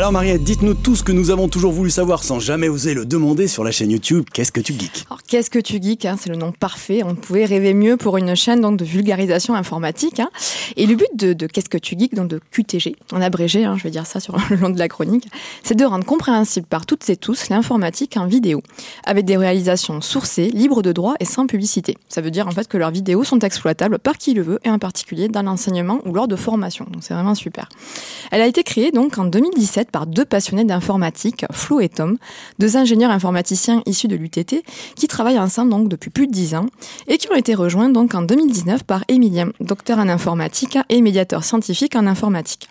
Alors Mariette, dites-nous tout ce que nous avons toujours voulu savoir sans jamais oser le demander sur la chaîne YouTube. Qu'est-ce que tu geeks Alors qu'est-ce que tu geeks hein, C'est le nom parfait. On pouvait rêver mieux pour une chaîne donc de vulgarisation informatique. Hein. Et le but de, Qu'est-ce que tu geeks, donc de QTG, en abrégé, hein, je vais dire ça sur le long de la chronique, c'est de rendre compréhensible par toutes et tous l'informatique en vidéo, avec des réalisations sourcées, libres de droit et sans publicité. Ça veut dire en fait que leurs vidéos sont exploitables par qui le veut et en particulier dans l'enseignement ou lors de formation. Donc c'est vraiment super. Elle a été créée donc en 2017 par deux passionnés d'informatique, Flo et Tom, deux ingénieurs informaticiens issus de l'UTT, qui travaillent ensemble donc depuis plus de dix ans et qui ont été rejoints donc en 2019 par Emilien, docteur en informatique et médiateur scientifique en informatique.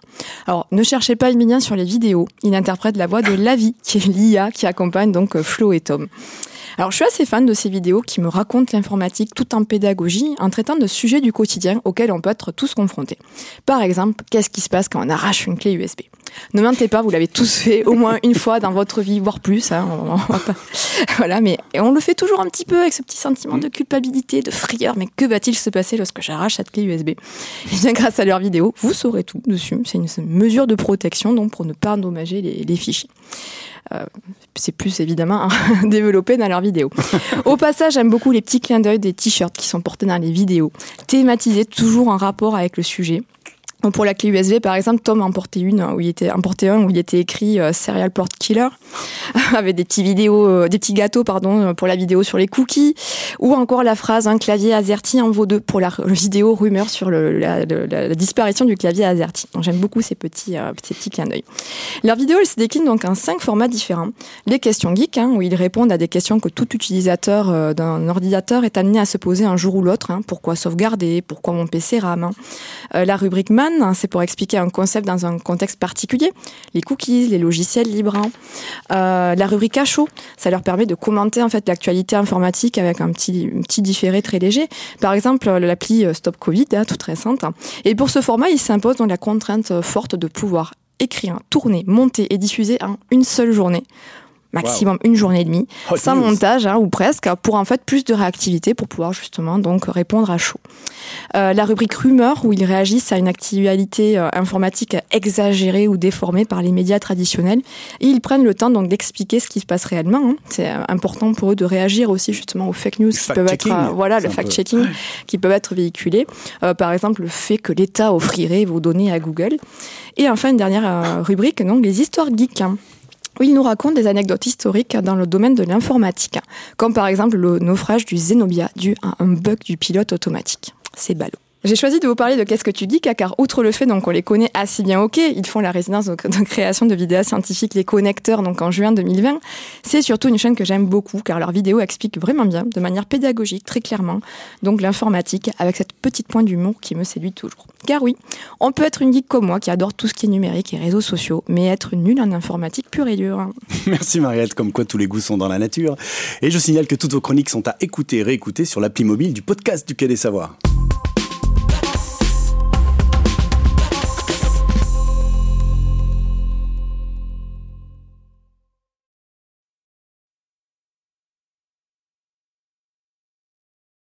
Alors, ne cherchez pas Emilien sur les vidéos, il interprète la voix de Lavi, qui est l'IA qui accompagne donc Flo et Tom. Alors, je suis assez fan de ces vidéos qui me racontent l'informatique tout en pédagogie, en traitant de sujets du quotidien auxquels on peut être tous confrontés. Par exemple, qu'est-ce qui se passe quand on arrache une clé USB ne mentez pas, vous l'avez tous fait au moins une fois dans votre vie, voire plus. Hein, voilà, mais on le fait toujours un petit peu avec ce petit sentiment de culpabilité, de frayeur. Mais que va-t-il se passer lorsque j'arrache cette clé USB eh bien, grâce à leur vidéo, vous saurez tout dessus. C'est une mesure de protection donc pour ne pas endommager les, fichiers. Euh, c'est plus évidemment développé dans leurs vidéos. Au passage, j'aime beaucoup les petits clins d'œil des t-shirts qui sont portés dans les vidéos, thématisés toujours en rapport avec le sujet. Pour la clé USB, par exemple, Tom a emporté une où il était emporté un où il était écrit euh, Serial Port Killer, avec des petits vidéos, euh, des petits gâteaux, pardon, pour la vidéo sur les cookies, ou encore la phrase un clavier AZERTY en vaut deux pour la vidéo rumeur sur la, disparition du clavier AZERTY. J'aime beaucoup ces petits, euh, ces petits clins d'œil. Leur vidéo, elle se décline donc en cinq formats différents. Les questions geek, hein, où ils répondent à des questions que tout utilisateur d'un ordinateur est amené à se poser un jour ou l'autre. Hein. pourquoi sauvegarder? Pourquoi mon PC RAM hein? La rubrique Man C'est pour expliquer un concept dans un contexte particulier. Les cookies, les logiciels libres. Euh, la rubrique à chaud, ça leur permet de commenter en fait l'actualité informatique avec un petit, petit différé très léger. Par exemple, l'appli euh, Stop Covid, hein, toute récente. Et pour ce format, il s'impose donc la contrainte forte de pouvoir écrire, tourner, monter et diffuser en une seule journée maximum une journée et demie, sans montage hein, ou presque, pour en fait plus de réactivité pour pouvoir justement donc répondre à chaud. Euh, la rubrique rumeur où ils réagissent à une actualité euh, informatique exagérée ou déformée par les médias traditionnels et ils prennent le temps donc d'expliquer ce qui se passe réellement. Hein. C'est euh, important pour eux de réagir aussi justement aux fake news qui peuvent être euh, voilà le fact checking qui peuvent être véhiculés. Euh, par exemple le fait que l'État offrirait vos données à Google. Et enfin une dernière rubrique donc les histoires geeks. Hein il nous raconte des anecdotes historiques dans le domaine de l'informatique, comme par exemple le naufrage du Zenobia dû à un bug du pilote automatique. C'est ballot. J'ai choisi de vous parler de Qu'est-ce que tu dis, car outre le fait donc qu'on les connaît assez bien ok, ils font la résidence de, création de vidéos scientifiques, les connecteurs, donc en juin 2020. C'est surtout une chaîne que j'aime beaucoup, car leurs vidéos expliquent vraiment bien, de manière pédagogique, très clairement, donc l'informatique, avec cette petite pointe d'humour qui me séduit toujours. Car oui, on peut être une geek comme moi, qui adore tout ce qui est numérique et réseaux sociaux, mais être nul en informatique pure et dure. Merci Mariette, comme quoi tous les goûts sont dans la nature. Et je signale que toutes vos chroniques sont à écouter et réécouter sur l'appli mobile du podcast du Quai des Savoirs.